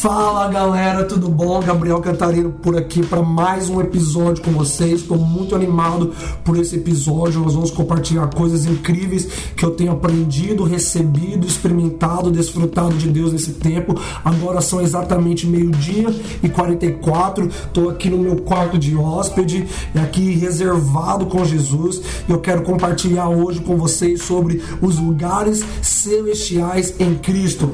Fala galera, tudo bom? Gabriel Cantarino por aqui para mais um episódio com vocês. Estou muito animado por esse episódio. Nós vamos compartilhar coisas incríveis que eu tenho aprendido, recebido, experimentado, desfrutado de Deus nesse tempo. Agora são exatamente meio-dia e 44. Estou aqui no meu quarto de hóspede, aqui reservado com Jesus. E eu quero compartilhar hoje com vocês sobre os lugares celestiais em Cristo.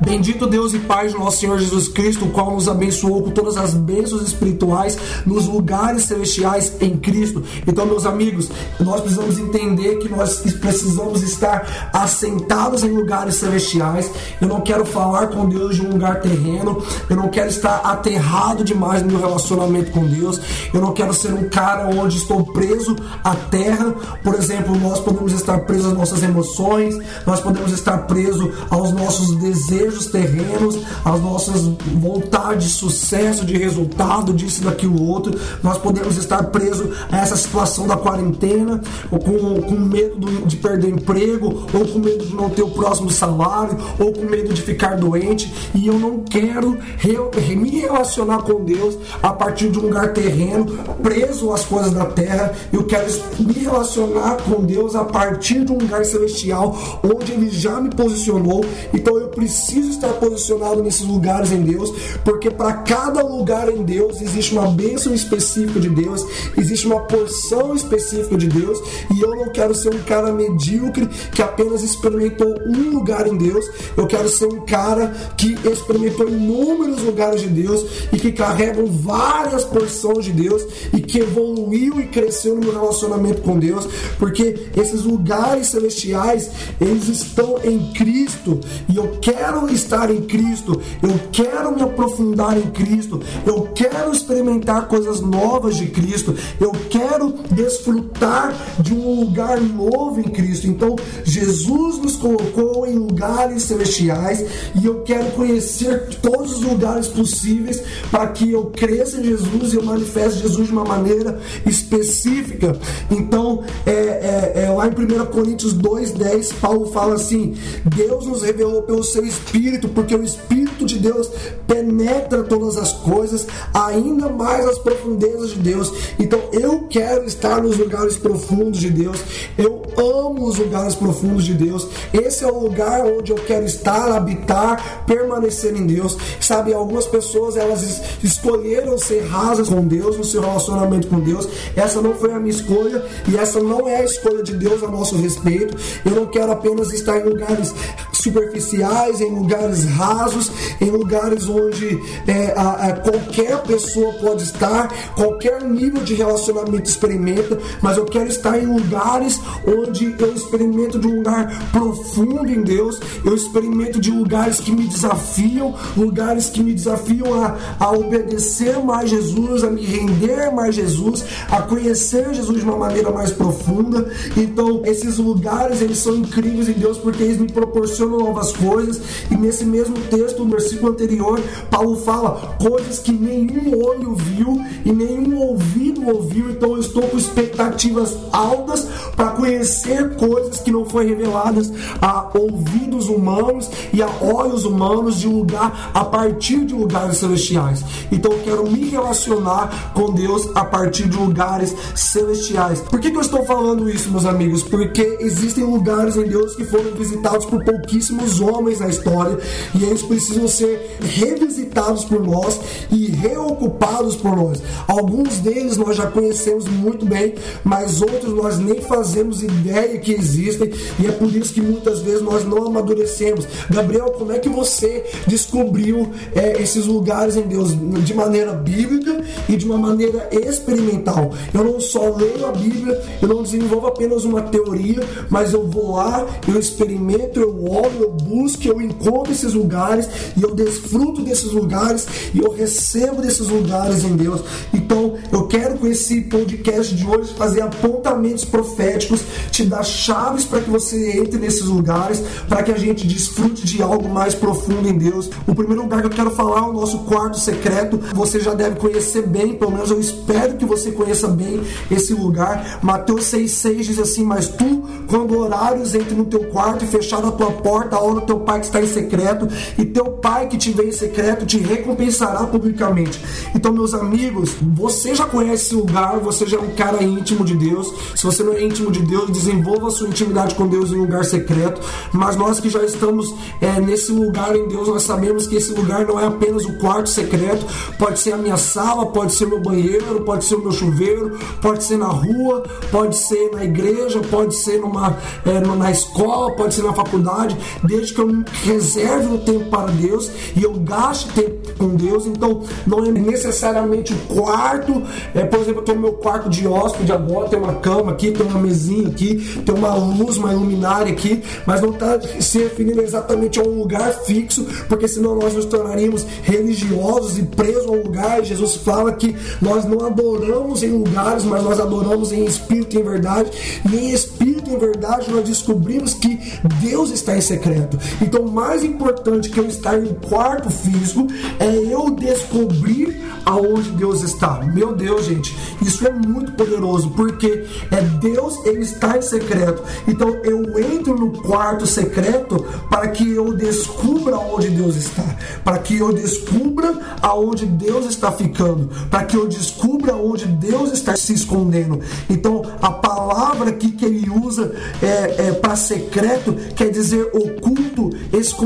Bendito Deus e Pai de nosso Senhor Jesus Cristo, o qual nos abençoou com todas as bênçãos espirituais nos lugares celestiais em Cristo. Então, meus amigos, nós precisamos entender que nós precisamos estar assentados em lugares celestiais. Eu não quero falar com Deus de um lugar terreno, eu não quero estar aterrado demais no meu relacionamento com Deus, eu não quero ser um cara onde estou preso à terra. Por exemplo, nós podemos estar presos às nossas emoções, nós podemos estar presos aos nossos desejos desejos terrenos, as nossas vontades de sucesso, de resultado, disso, daquilo outro. Nós podemos estar presos a essa situação da quarentena, ou com, com medo de perder emprego, ou com medo de não ter o próximo salário, ou com medo de ficar doente. E eu não quero re, me relacionar com Deus a partir de um lugar terreno, preso às coisas da terra. Eu quero me relacionar com Deus a partir de um lugar celestial, onde Ele já me posicionou. Então eu preciso preciso estar posicionado nesses lugares em Deus, porque para cada lugar em Deus existe uma bênção específica de Deus, existe uma porção específica de Deus, e eu não quero ser um cara medíocre que apenas experimentou um lugar em Deus, eu quero ser um cara que experimentou inúmeros lugares de Deus e que carregam várias porções de Deus e que evoluiu e cresceu no meu relacionamento com Deus, porque esses lugares celestiais, eles estão em Cristo e eu quero estar em Cristo, eu quero me aprofundar em Cristo, eu quero experimentar coisas novas de Cristo, eu quero desfrutar de um lugar novo em Cristo. Então, Jesus nos colocou em lugares celestiais e eu quero conhecer todos os lugares possíveis para que eu cresça em Jesus e eu manifeste Jesus de uma maneira específica. Então, é, é, é lá em 1 Coríntios 2,10, Paulo fala assim: Deus nos revelou pelo seu Espírito Espírito, porque o Espírito de Deus penetra todas as coisas, ainda mais as profundezas de Deus. Então eu quero estar nos lugares profundos de Deus. Eu amo os lugares profundos de Deus. Esse é o lugar onde eu quero estar, habitar, permanecer em Deus. Sabe, algumas pessoas elas escolheram ser rasas com Deus no seu relacionamento com Deus. Essa não foi a minha escolha e essa não é a escolha de Deus a nosso respeito. Eu não quero apenas estar em lugares superficiais, em lugares rasos, em lugares onde é, a, a, qualquer pessoa pode estar, qualquer nível de relacionamento experimenta, mas eu quero estar em lugares onde eu experimento de um lugar profundo em Deus, eu experimento de lugares que me desafiam, lugares que me desafiam a, a obedecer mais Jesus, a me render mais Jesus, a conhecer Jesus de uma maneira mais profunda. Então, esses lugares eles são incríveis em Deus porque eles me proporcionam novas coisas. E nesse mesmo texto, no versículo anterior, Paulo fala coisas que nenhum olho viu e nenhum ouvido ouviu. Então eu estou com expectativas altas para conhecer coisas que não foram reveladas a ouvidos humanos e a olhos humanos de lugar a partir de lugares celestiais. Então eu quero me relacionar com Deus a partir de lugares celestiais. Por que, que eu estou falando isso, meus amigos? Porque existem lugares em Deus que foram visitados por pouquíssimos homens na história e eles precisam ser revisitados por nós e reocupados por nós. Alguns deles nós já conhecemos muito bem, mas outros nós nem fazemos ideia que existem e é por isso que muitas vezes nós não amadurecemos. Gabriel, como é que você descobriu é, esses lugares em Deus de maneira bíblica e de uma maneira experimental? Eu não só leio a Bíblia, eu não desenvolvo apenas uma teoria, mas eu vou lá, eu experimento, eu olho, eu busco, eu encontro esses lugares e eu desfruto desses lugares e eu recebo desses lugares em Deus. Então, eu quero com esse podcast de hoje fazer apontamentos proféticos, te dar chaves para que você entre nesses lugares, para que a gente desfrute de algo mais profundo em Deus. O primeiro lugar que eu quero falar é o nosso quarto secreto. Você já deve conhecer bem, pelo menos eu espero que você conheça bem esse lugar. Mateus 6,6 diz assim: Mas tu, quando horários, entre no teu quarto e fechar a tua porta, ora o teu pai que está em secreto, e teu pai que te vê em secreto te recompensará publicamente. Então, meus amigos, você já conhece esse lugar, você já é um cara íntimo de Deus. Se você não é íntimo de Deus, desenvolva sua intimidade com Deus em um lugar secreto. Mas nós que já estamos é, nesse lugar em Deus, nós sabemos que esse lugar não é apenas o quarto secreto, pode ser a minha sala, pode ser meu banheiro, pode ser o meu chuveiro, pode ser na rua, pode ser na igreja, pode ser numa, é, na escola, pode ser na faculdade, desde que eu reserve um tempo para Deus e eu gaste tempo com Deus. Então, não é necessariamente o quarto, é, por exemplo, eu tenho meu quarto de hóspede agora, tem uma cama aqui, tem uma mesinha aqui, tem uma luz, uma luminária aqui, mas não está se referindo exatamente a um lugar fixo, porque senão nós nos tornaríamos religiosos e presos a um lugar. Jesus fala que nós não adoramos em lugares, mas nós adoramos em espírito e em verdade. E em espírito e em verdade nós descobrimos que Deus está em secreto. Então, mais importante que eu estar em quarto físico é eu descobrir aonde Deus está. Meu Deus, gente, isso é muito poderoso, porque é Deus, ele está em secreto. Então eu entro no quarto secreto para que eu descubra onde Deus está, para que eu descubra aonde Deus está ficando, para que eu descubra onde Deus está se escondendo. Então a palavra aqui que ele usa é, é para secreto quer dizer oculto, escondido,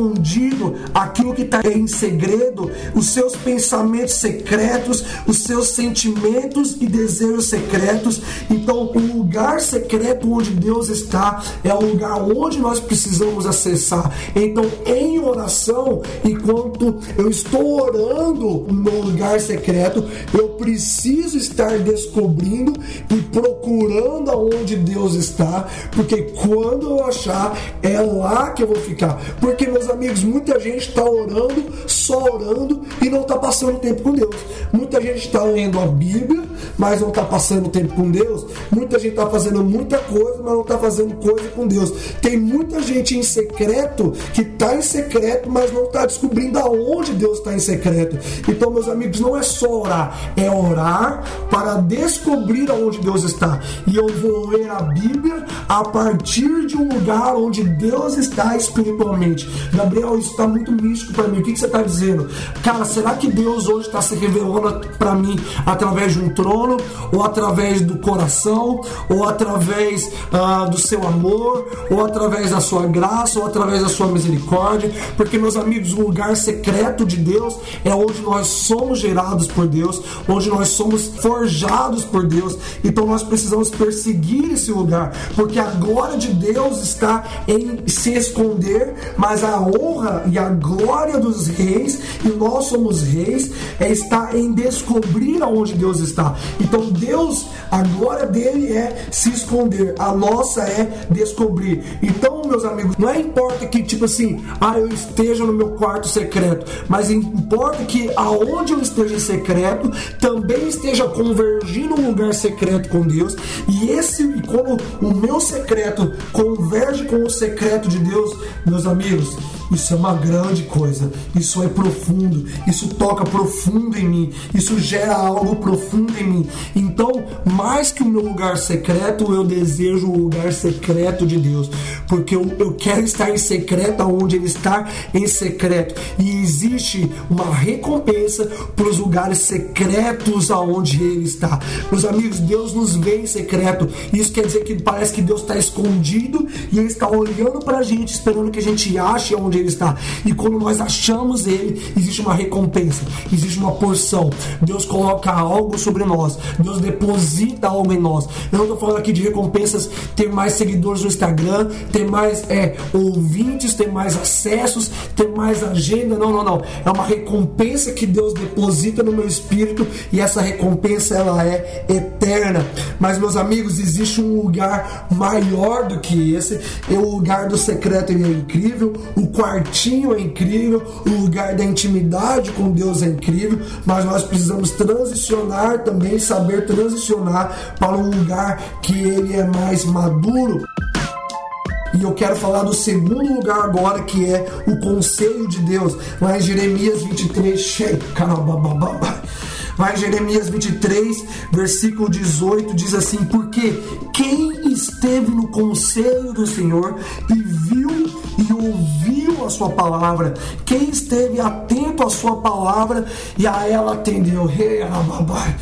aquilo que está em segredo, os seus pensamentos secretos, os seus sentimentos e desejos secretos. Então, o lugar secreto onde Deus está é o lugar onde nós precisamos acessar. Então, em oração, enquanto eu estou orando no lugar secreto, eu preciso estar descobrindo e procurando aonde Deus está, porque quando eu achar, é lá que eu vou ficar. Porque, meus amigos, muita gente está orando, só orando e não está passando tempo com Deus. Muita gente está lendo a Bíblia, mas não está passando tempo com Deus. Muita gente está fazendo muita coisa, mas não está fazendo coisa com Deus. Tem muita gente em secreto que está em secreto, mas não está descobrindo aonde Deus está em secreto. Então, meus amigos, não é só orar, é orar para descobrir aonde Deus está. E eu vou ler a Bíblia a partir de um lugar onde Deus está espiritualmente. Gabriel, isso está muito místico para mim. O que, que você está dizendo? Cara, será que Deus hoje está se revelando para mim através de um trono, ou através do coração, ou através ah, do seu amor, ou através da sua graça, ou através da sua misericórdia? Porque, meus amigos, o lugar secreto de Deus é onde nós somos gerados por Deus, onde nós somos forjados por Deus. Então nós precisamos perseguir esse lugar, porque a glória de Deus está em se esconder, mas a honra e a glória dos reis, e nós somos reis, é estar em descobrir aonde Deus está. Então Deus, a glória dele é se esconder, a nossa é descobrir. Então, meus amigos, não é importa que tipo assim, ah, eu esteja no meu quarto secreto, mas importa que aonde eu esteja em secreto, também esteja convergindo um lugar secreto com Deus. E esse, quando o meu secreto converge com o secreto de Deus, meus amigos, isso é uma grande coisa. Isso é profundo. Isso toca profundo em mim. Isso gera algo profundo em mim. Então, mais que o meu lugar secreto, eu desejo o lugar secreto de Deus. Porque eu, eu quero estar em secreto onde Ele está em secreto. E existe uma recompensa para os lugares secretos aonde Ele está. Meus amigos, Deus nos vê em secreto. Isso quer dizer que parece que Deus está escondido e Ele está olhando para a gente, esperando que a gente ache onde ele está. E quando nós achamos ele, existe uma recompensa, existe uma porção. Deus coloca algo sobre nós, Deus deposita algo em nós. Eu não estou falando aqui de recompensas, ter mais seguidores no Instagram, ter mais é, ouvintes, ter mais acessos, ter mais agenda. Não, não, não. É uma recompensa que Deus deposita no meu espírito e essa recompensa ela é eterna. Mas meus amigos, existe um lugar maior do que esse. É o lugar do secreto ele é incrível. O quarto quartinho é incrível, o lugar da intimidade com Deus é incrível, mas nós precisamos transicionar também, saber transicionar para um lugar que ele é mais maduro. E eu quero falar do segundo lugar agora, que é o conselho de Deus. Lá em Jeremias 23, cheio, Vai Jeremias 23, versículo 18, diz assim: Porque quem esteve no conselho do Senhor e viu e ouviu a sua palavra, quem esteve atento à sua palavra e a ela atendeu, rei Arababai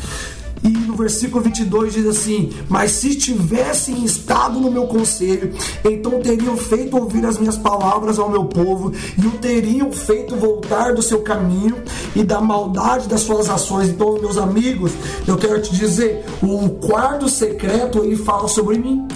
e no versículo 22 diz assim: Mas se tivessem estado no meu conselho, então teriam feito ouvir as minhas palavras ao meu povo, e o teriam feito voltar do seu caminho e da maldade das suas ações. Então, meus amigos, eu quero te dizer: o quarto secreto ele fala sobre mim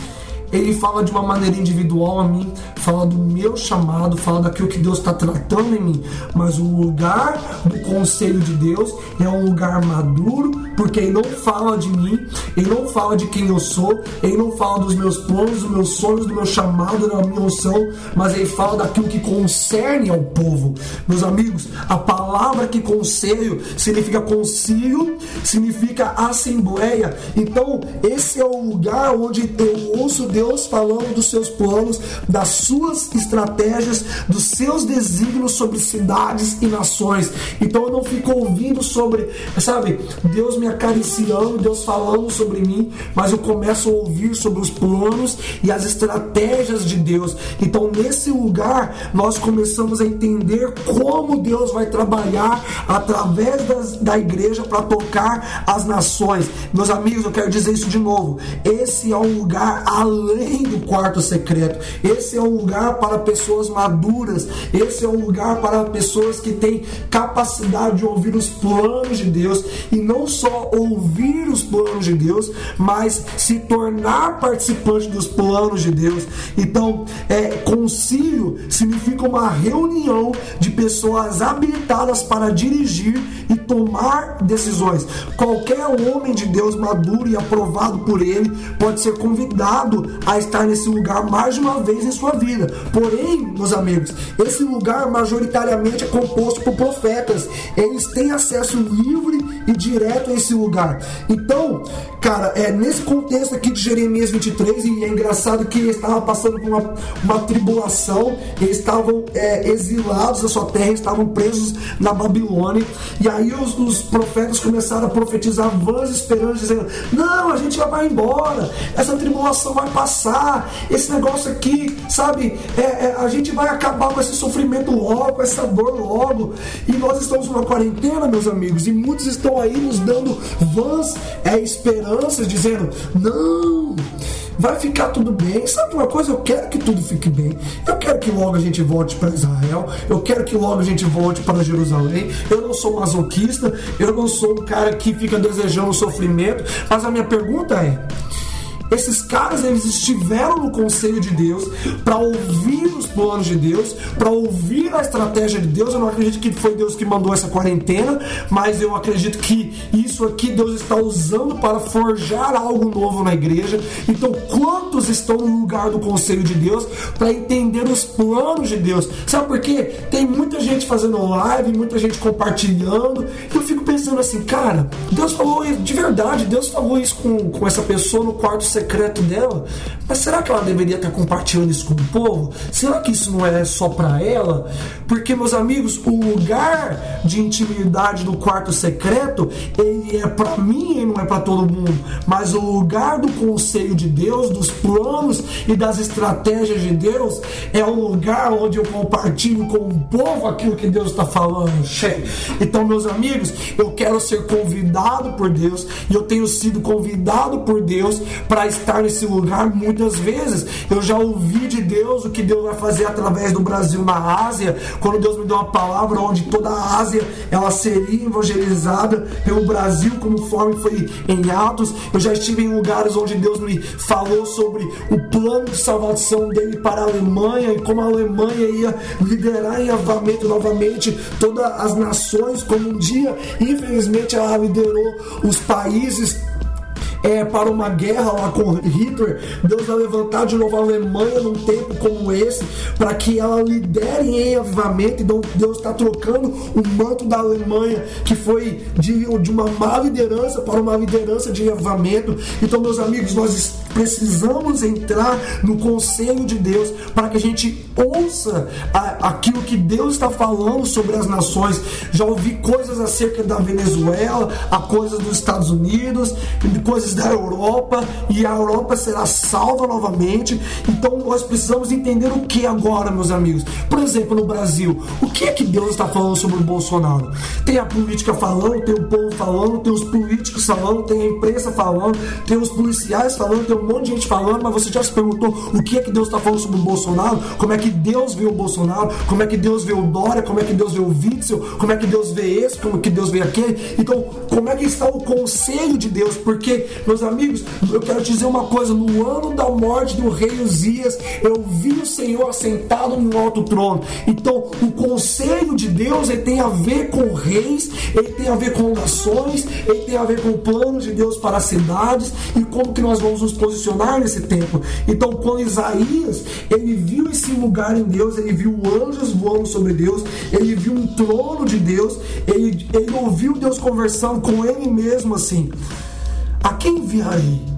ele fala de uma maneira individual a mim, fala do meu chamado, fala daquilo que Deus está tratando em mim. Mas o lugar do conselho de Deus é um lugar maduro, porque ele não fala de mim, ele não fala de quem eu sou, ele não fala dos meus planos, dos meus sonhos, do meu chamado, da minha unção, mas ele fala daquilo que concerne ao povo. Meus amigos, a palavra que conselho significa concílio, significa assembleia. Então, esse é o lugar onde eu ouço Deus Deus falando dos seus planos, das suas estratégias, dos seus desígnios sobre cidades e nações. Então eu não fico ouvindo sobre, sabe, Deus me acariciando, Deus falando sobre mim, mas eu começo a ouvir sobre os planos e as estratégias de Deus. Então nesse lugar nós começamos a entender como Deus vai trabalhar através das, da igreja para tocar as nações. Meus amigos, eu quero dizer isso de novo. Esse é um lugar além além do quarto secreto. Esse é um lugar para pessoas maduras. Esse é um lugar para pessoas que têm capacidade de ouvir os planos de Deus e não só ouvir os planos de Deus, mas se tornar participante dos planos de Deus. Então, é, concílio significa uma reunião de pessoas habilitadas para dirigir e tomar decisões. Qualquer homem de Deus maduro e aprovado por ele pode ser convidado a estar nesse lugar mais de uma vez em sua vida. Porém, meus amigos, esse lugar majoritariamente é composto por profetas. Eles têm acesso livre e direto a esse lugar. Então, cara, é nesse contexto aqui de Jeremias 23, e é engraçado que eles estavam passando por uma, uma tribulação, eles estavam é, exilados da sua terra, estavam presos na Babilônia, e aí os, os profetas começaram a profetizar vãs esperanças, dizendo: Não, a gente já vai embora, essa tribulação vai passar passar, esse negócio aqui, sabe? É, é, a gente vai acabar com esse sofrimento logo, com essa dor logo. E nós estamos numa quarentena, meus amigos, e muitos estão aí nos dando vãs é, esperanças, dizendo: não, vai ficar tudo bem. Sabe uma coisa? Eu quero que tudo fique bem. Eu quero que logo a gente volte para Israel. Eu quero que logo a gente volte para Jerusalém. Eu não sou masoquista. Eu não sou um cara que fica desejando sofrimento. Mas a minha pergunta é esses caras eles estiveram no conselho de Deus para ouvir planos de Deus, para ouvir a estratégia de Deus. Eu não acredito que foi Deus que mandou essa quarentena, mas eu acredito que isso aqui Deus está usando para forjar algo novo na igreja. Então, quantos estão no lugar do conselho de Deus para entender os planos de Deus? Sabe por quê? Tem muita gente fazendo live, muita gente compartilhando. Eu fico pensando assim, cara, Deus falou de verdade, Deus falou isso com, com essa pessoa no quarto secreto dela. Mas será que ela deveria estar compartilhando isso com o povo? Será que isso não é só para ela? Porque, meus amigos, o lugar de intimidade do quarto secreto, ele é para mim e não é para todo mundo. Mas o lugar do conselho de Deus, dos planos e das estratégias de Deus, é o lugar onde eu compartilho com o povo aquilo que Deus está falando. Então, meus amigos, eu quero ser convidado por Deus e eu tenho sido convidado por Deus para estar nesse lugar muitas vezes. Eu já ouvi de Deus o que Deus vai fazer através do Brasil na Ásia, quando Deus me deu uma palavra onde toda a Ásia ela seria evangelizada pelo Brasil, conforme foi em Atos. Eu já estive em lugares onde Deus me falou sobre o plano de salvação dele para a Alemanha e como a Alemanha ia liderar em avamento novamente todas as nações, como um dia, infelizmente, ela liderou os países é, para uma guerra lá com Hitler, Deus vai levantar de novo a Alemanha num tempo como esse, para que ela lidere em avivamento. Então Deus está trocando o manto da Alemanha, que foi de, de uma má liderança para uma liderança de avivamento. Então, meus amigos, nós precisamos entrar no conselho de Deus para que a gente ouça a, aquilo que Deus está falando sobre as nações. Já ouvi coisas acerca da Venezuela, a coisas dos Estados Unidos, coisas da Europa, e a Europa será salva novamente. Então nós precisamos entender o que agora, meus amigos. Por exemplo, no Brasil, o que é que Deus está falando sobre o Bolsonaro? Tem a política falando, tem o povo falando, tem os políticos falando, tem a imprensa falando, tem os policiais falando, tem um monte de gente falando, mas você já se perguntou o que é que Deus está falando sobre o Bolsonaro? Como é que Deus vê o Bolsonaro? Como é que Deus vê o Dória? Como é que Deus vê o Witzel? Como é que Deus vê esse? Como é que Deus vê aquele? Então, como é que está o conselho de Deus? Porque, meus amigos, eu quero te dizer uma coisa: no ano da morte do rei Uzias, eu vi o Senhor assentado no alto trono. Então, o conselho de Deus ele tem a ver com reis, ele tem a ver com nações, ele tem a ver com o plano de Deus para as cidades e como que nós vamos nos posicionar nesse tempo. Então, quando Isaías ele viu esse lugar em Deus, ele viu anjos voando sobre Deus, ele viu um trono de Deus, ele, ele ouviu Deus conversando com ele mesmo assim: A quem enviarei?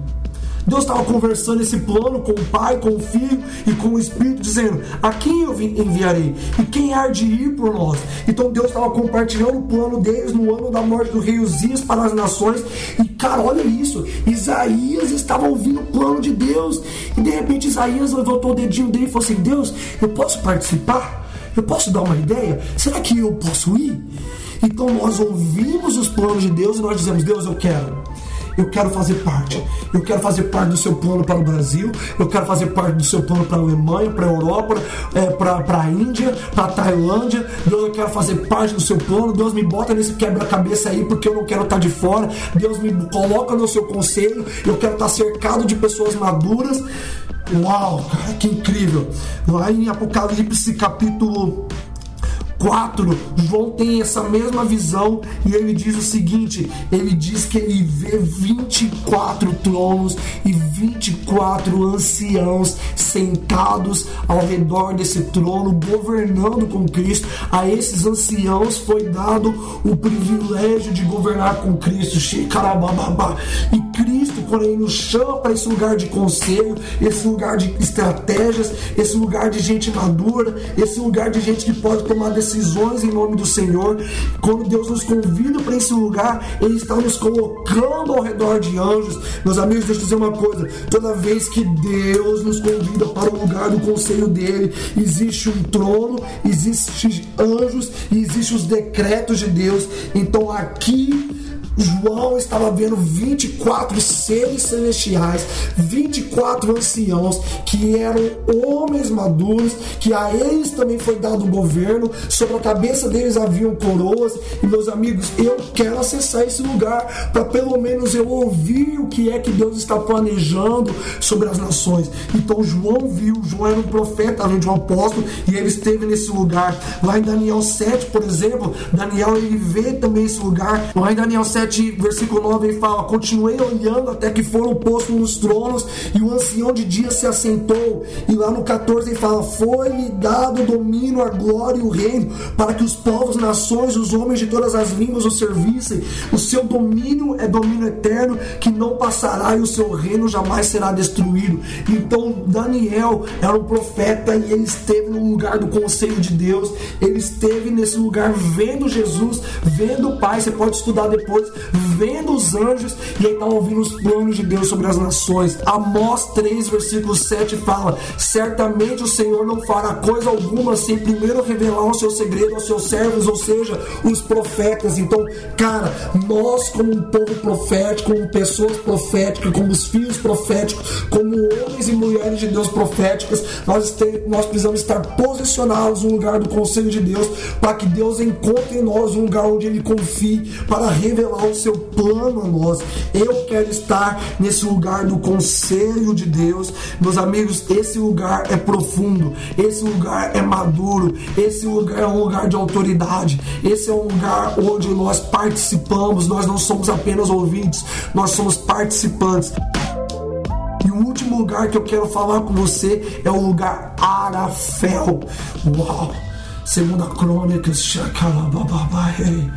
Deus estava conversando esse plano com o Pai, com o Filho e com o Espírito, dizendo: A quem eu enviarei? E quem há de ir por nós? Então Deus estava compartilhando o plano deles no ano da morte do rei Uzias para as nações. E cara, olha isso: Isaías estava ouvindo o plano de Deus. E de repente Isaías levantou o dedinho dele e falou assim: Deus, eu posso participar? Eu posso dar uma ideia? Será que eu posso ir? Então nós ouvimos os planos de Deus e nós dizemos: Deus, eu quero eu quero fazer parte. Eu quero fazer parte do seu plano para o Brasil, eu quero fazer parte do seu plano para a Alemanha, para a Europa, é, para a Índia, para a Tailândia. Deus, eu quero fazer parte do seu plano. Deus me bota nesse quebra-cabeça aí porque eu não quero estar de fora. Deus me coloca no seu conselho. Eu quero estar cercado de pessoas maduras. Uau, cara, que incrível! Lá em Apocalipse capítulo 4, João tem essa mesma visão e ele diz o seguinte: ele diz que ele vê 24 tronos e 24 anciãos sentados ao redor desse trono, governando com Cristo. A esses anciãos foi dado o privilégio de governar com Cristo. E Cristo, ele nos chama para esse lugar de conselho, esse lugar de estratégias, esse lugar de gente madura, esse lugar de gente que pode tomar decisões decisões em nome do Senhor. Quando Deus nos convida para esse lugar, Ele está nos colocando ao redor de anjos. Meus amigos, deixa eu dizer uma coisa: toda vez que Deus nos convida para o lugar do conselho dele, existe um trono, existe anjos e existem os decretos de Deus. Então aqui João estava vendo 24 seres celestiais, 24 anciãos que eram homens maduros, que a eles também foi dado o governo, sobre a cabeça deles haviam coroas. E meus amigos, eu quero acessar esse lugar para pelo menos eu ouvir o que é que Deus está planejando sobre as nações. Então João viu, João era um profeta, além de um apóstolo, e ele esteve nesse lugar. Lá em Daniel 7, por exemplo, Daniel ele vê também esse lugar. Lá em Daniel 7 7, versículo 9, ele fala: Continuei olhando até que foram postos nos tronos, e o ancião de dia se assentou. E lá no 14 ele fala: Foi-lhe dado o domínio, a glória e o reino, para que os povos, nações, os homens de todas as línguas o servissem. O seu domínio é domínio eterno, que não passará, e o seu reino jamais será destruído. Então, Daniel era um profeta e ele esteve no lugar do conselho de Deus, ele esteve nesse lugar vendo Jesus, vendo o Pai. Você pode estudar depois vendo os anjos e está ouvindo os planos de Deus sobre as nações. Amós 3, versículo 7 fala: Certamente o Senhor não fará coisa alguma sem primeiro revelar o seu segredo aos seus servos, ou seja, os profetas. Então, cara, nós, como um povo profético, como pessoas proféticas, como os filhos proféticos, como homens e mulheres de Deus proféticas, nós, nós precisamos estar posicionados no lugar do conselho de Deus para que Deus encontre em nós um lugar onde Ele confie para revelar o seu plano a nós. Eu quero estar nesse lugar do conselho de Deus. Meus amigos, esse lugar é profundo, esse lugar é maduro, esse lugar é um lugar de autoridade, esse é um lugar onde nós participamos, nós não somos apenas ouvintes, nós somos participantes. E o último lugar que eu quero falar com você é o lugar Arafel. Uau! Segunda Crônicas, Shakalababai.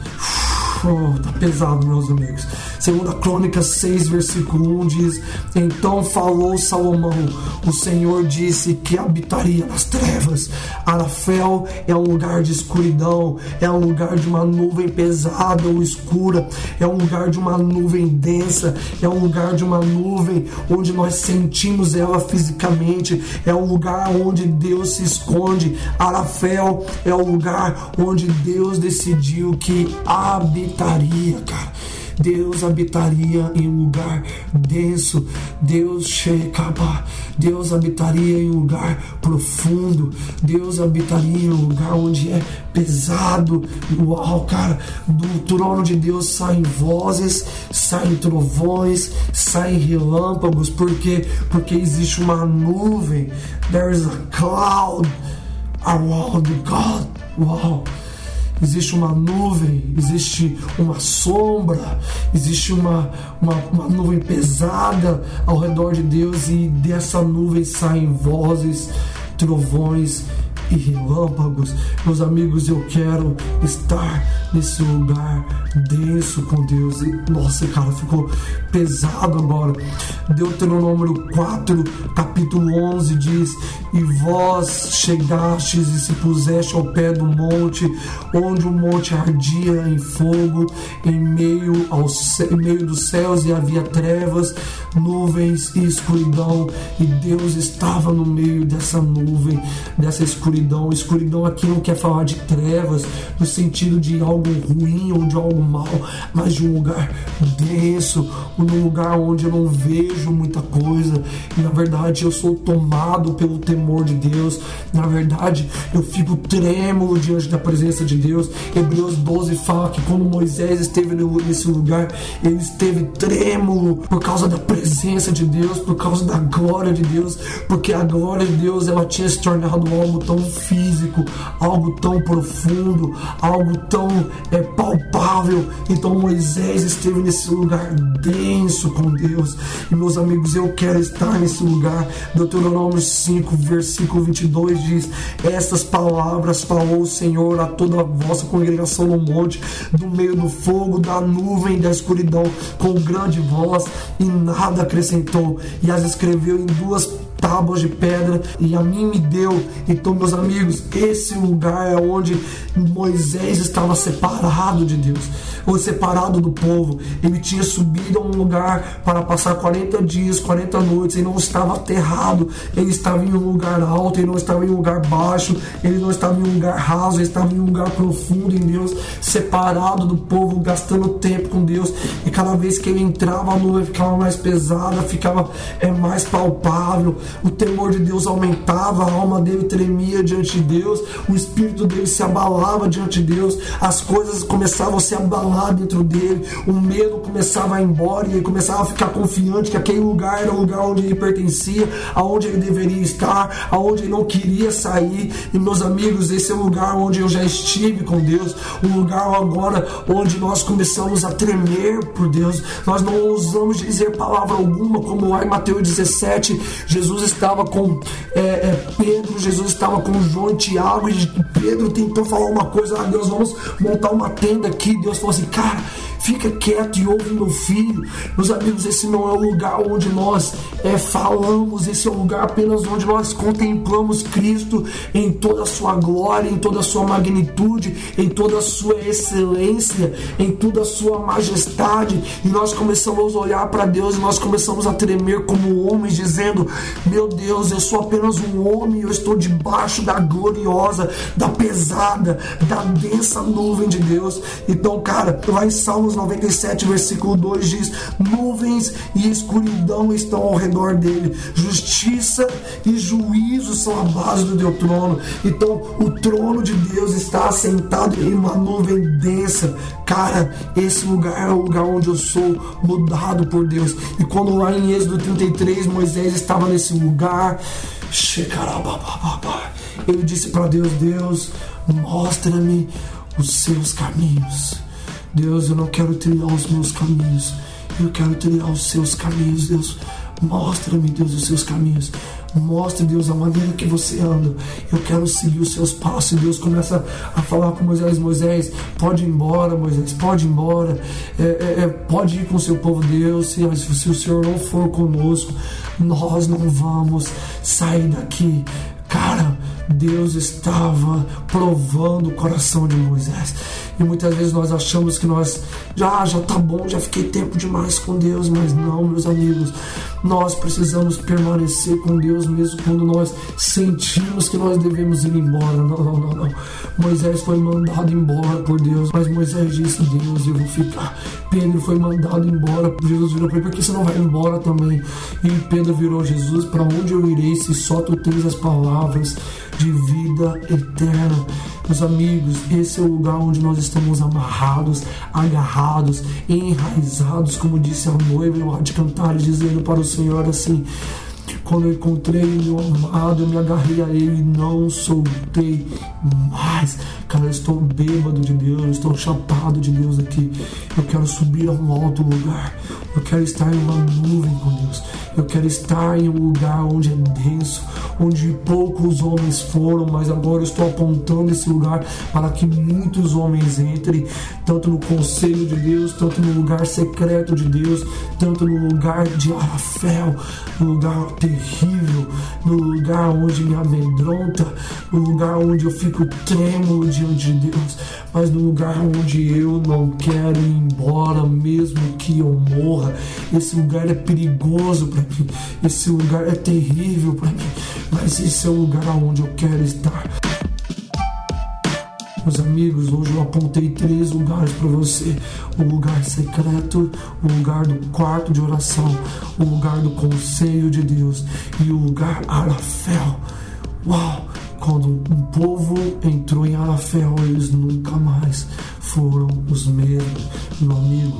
Oh, tá pesado, meus amigos. Segunda Crônica 6, versículo 1 diz: Então falou Salomão, o Senhor disse que habitaria nas trevas. Arafel é um lugar de escuridão, é um lugar de uma nuvem pesada ou escura, é um lugar de uma nuvem densa, é um lugar de uma nuvem onde nós sentimos ela fisicamente, é um lugar onde Deus se esconde. Arafel é o lugar onde Deus decidiu que habitaria, cara. Deus habitaria em um lugar denso, Deus checaba, Deus habitaria em um lugar profundo, Deus habitaria em um lugar onde é pesado. Uau, cara, do trono de Deus saem vozes, saem trovões, saem relâmpagos, porque porque existe uma nuvem. There's a cloud around God. Uau existe uma nuvem, existe uma sombra, existe uma, uma, uma, nuvem pesada ao redor de Deus e dessa nuvem saem vozes, trovões e relâmpagos. Meus amigos, eu quero estar nesse lugar denso com Deus. E, nossa, cara, ficou pesado agora. Deuteronômio 4, capítulo 11 diz: E vós chegastes e se puseste ao pé do monte, onde o monte ardia em fogo, em meio, ao, em meio dos céus, e havia trevas, nuvens e escuridão, e Deus estava no meio dessa nuvem, dessa escuridão. Escuridão aqui não quer falar de trevas, no sentido de algo ruim ou de algo mal, mas de um lugar denso, um lugar onde eu não vejo muita coisa. E na verdade eu sou tomado pelo temor de Deus. Na verdade eu fico trêmulo diante da presença de Deus. Hebreus 12 fala que quando Moisés esteve nesse lugar, ele esteve trêmulo por causa da presença de Deus, por causa da glória de Deus, porque a glória de Deus ela tinha se tornado algo tão físico, algo tão profundo, algo tão é palpável. Então Moisés esteve nesse lugar denso com Deus. E meus amigos, eu quero estar nesse lugar. Deuteronômio 5, versículo 22 diz: Estas palavras falou o Senhor a toda a vossa congregação no monte, do meio do fogo, da nuvem e da escuridão, com grande voz, e nada acrescentou. E as escreveu em duas tábuas de pedra e a mim me deu. Então, meus amigos, esse lugar é onde Moisés estava separado de Deus, ou separado do povo. Ele tinha subido a um lugar para passar 40 dias, 40 noites, e não estava aterrado, ele estava em um lugar alto, ele não estava em um lugar baixo, ele não estava em um lugar raso, ele estava em um lugar profundo em Deus, separado do povo, gastando tempo com Deus. E cada vez que ele entrava, a nuvem ficava mais pesada, ficava é, mais palpável o temor de Deus aumentava, a alma dele tremia diante de Deus, o espírito dele se abalava diante de Deus, as coisas começavam a se abalar dentro dele, o medo começava a ir embora e ele começava a ficar confiante que aquele lugar era o lugar onde ele pertencia, aonde ele deveria estar, aonde ele não queria sair. E meus amigos, esse é o lugar onde eu já estive com Deus, um lugar agora onde nós começamos a tremer por Deus. Nós não ousamos dizer palavra alguma, como lá em Mateus 17, Jesus Jesus estava com é, é, Pedro, Jesus estava com João e Tiago, e Pedro tentou falar uma coisa, ah, Deus, vamos montar uma tenda aqui. Deus falou assim, cara, Fica quieto e ouve meu filho. Meus amigos, esse não é o lugar onde nós é, falamos, esse é o lugar apenas onde nós contemplamos Cristo em toda a sua glória, em toda a sua magnitude, em toda a sua excelência, em toda a sua majestade. E nós começamos a olhar para Deus e nós começamos a tremer como homens, dizendo: Meu Deus, eu sou apenas um homem, eu estou debaixo da gloriosa, da pesada, da densa nuvem de Deus. Então, cara, vai em Salmo Salmos 97, versículo 2 diz: Nuvens e escuridão estão ao redor dele, justiça e juízo são a base do teu trono. Então, o trono de Deus está assentado em uma nuvem densa. Cara, esse lugar é o lugar onde eu sou mudado por Deus. E quando lá em Êxodo 33 Moisés estava nesse lugar, ele disse para Deus: Deus, mostra-me os seus caminhos. Deus, eu não quero trilhar os meus caminhos, eu quero trilhar os seus caminhos, Deus. Mostra-me, Deus, os seus caminhos. Mostre, Deus, a maneira que você anda. Eu quero seguir os seus passos. E Deus começa a falar com Moisés: Moisés, pode ir embora, Moisés, pode ir embora. É, é, é pode ir com o seu povo, Deus. Se, se o Senhor não for conosco, nós não vamos sair daqui. Cara, Deus estava provando o coração de Moisés. E muitas vezes nós achamos que nós já já tá bom, já fiquei tempo demais com Deus, mas não, meus amigos. Nós precisamos permanecer com Deus mesmo quando nós sentimos que nós devemos ir embora. Não, não, não, não. Moisés foi mandado embora por Deus, mas Moisés disse: Deus, eu vou ficar. Pedro foi mandado embora. Jesus virou para ele: Por que você não vai embora também? E Pedro virou: Jesus, para onde eu irei se só tu tens as palavras de vida eterna? Meus amigos, esse é o lugar onde nós estamos amarrados, agarrados, enraizados, como disse a noiva, eu de cantar dizendo para o Senhor assim: quando encontrei meu amado, eu me agarrei a ele e não soltei mais. Cara, eu estou bêbado de Deus, eu estou chapado de Deus aqui. Eu quero subir a um alto lugar. Eu quero estar em uma nuvem com Deus. Eu quero estar em um lugar onde é denso, onde poucos homens foram, mas agora eu estou apontando esse lugar para que muitos homens entrem, tanto no conselho de Deus, tanto no lugar secreto de Deus, tanto no lugar de Arafel, no lugar terrível, no lugar onde me amedronta, no lugar onde eu fico trêmulo diante de Deus, mas no lugar onde eu não quero ir embora, mesmo que eu morra. Esse lugar é perigoso para mim, esse lugar é terrível para mim, mas esse é o lugar onde eu quero estar. Meus amigos, hoje eu apontei três lugares para você: o lugar secreto, o lugar do quarto de oração, o lugar do conselho de Deus e o lugar Arafel. Uau! Quando um povo entrou em Arafel, eles nunca mais foram os mesmos. Meu amigo,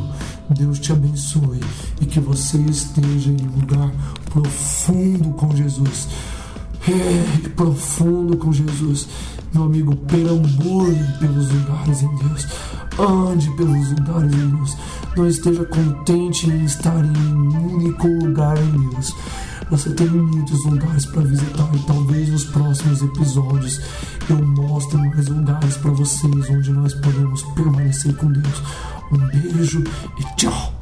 Deus te abençoe e que você esteja em um lugar profundo com Jesus. É, profundo com Jesus meu amigo, perambule pelos lugares em Deus. Ande pelos lugares em Deus. Não esteja contente em estar em um único lugar em Deus. Você tem muitos lugares para visitar e talvez nos próximos episódios eu mostre mais lugares para vocês onde nós podemos permanecer com Deus. Um beijo e tchau!